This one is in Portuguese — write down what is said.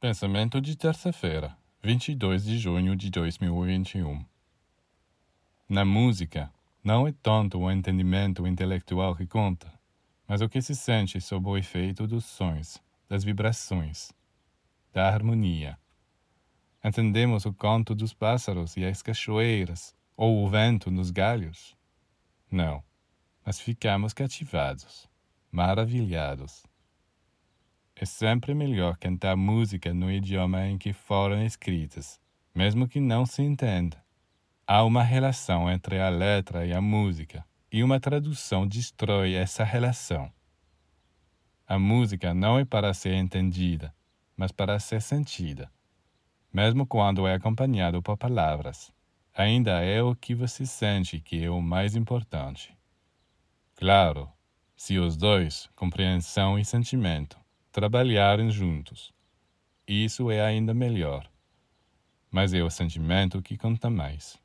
Pensamento de terça-feira, 22 de junho de 2021. Na música, não é tanto o entendimento intelectual que conta, mas o que se sente sob o efeito dos sons, das vibrações, da harmonia. Entendemos o canto dos pássaros e as cachoeiras, ou o vento nos galhos? Não, mas ficamos cativados, maravilhados. É sempre melhor cantar música no idioma em que foram escritas, mesmo que não se entenda. Há uma relação entre a letra e a música, e uma tradução destrói essa relação. A música não é para ser entendida, mas para ser sentida. Mesmo quando é acompanhado por palavras, ainda é o que você sente que é o mais importante. Claro, se os dois, compreensão e sentimento, trabalharem juntos. Isso é ainda melhor. Mas é o sentimento que conta mais.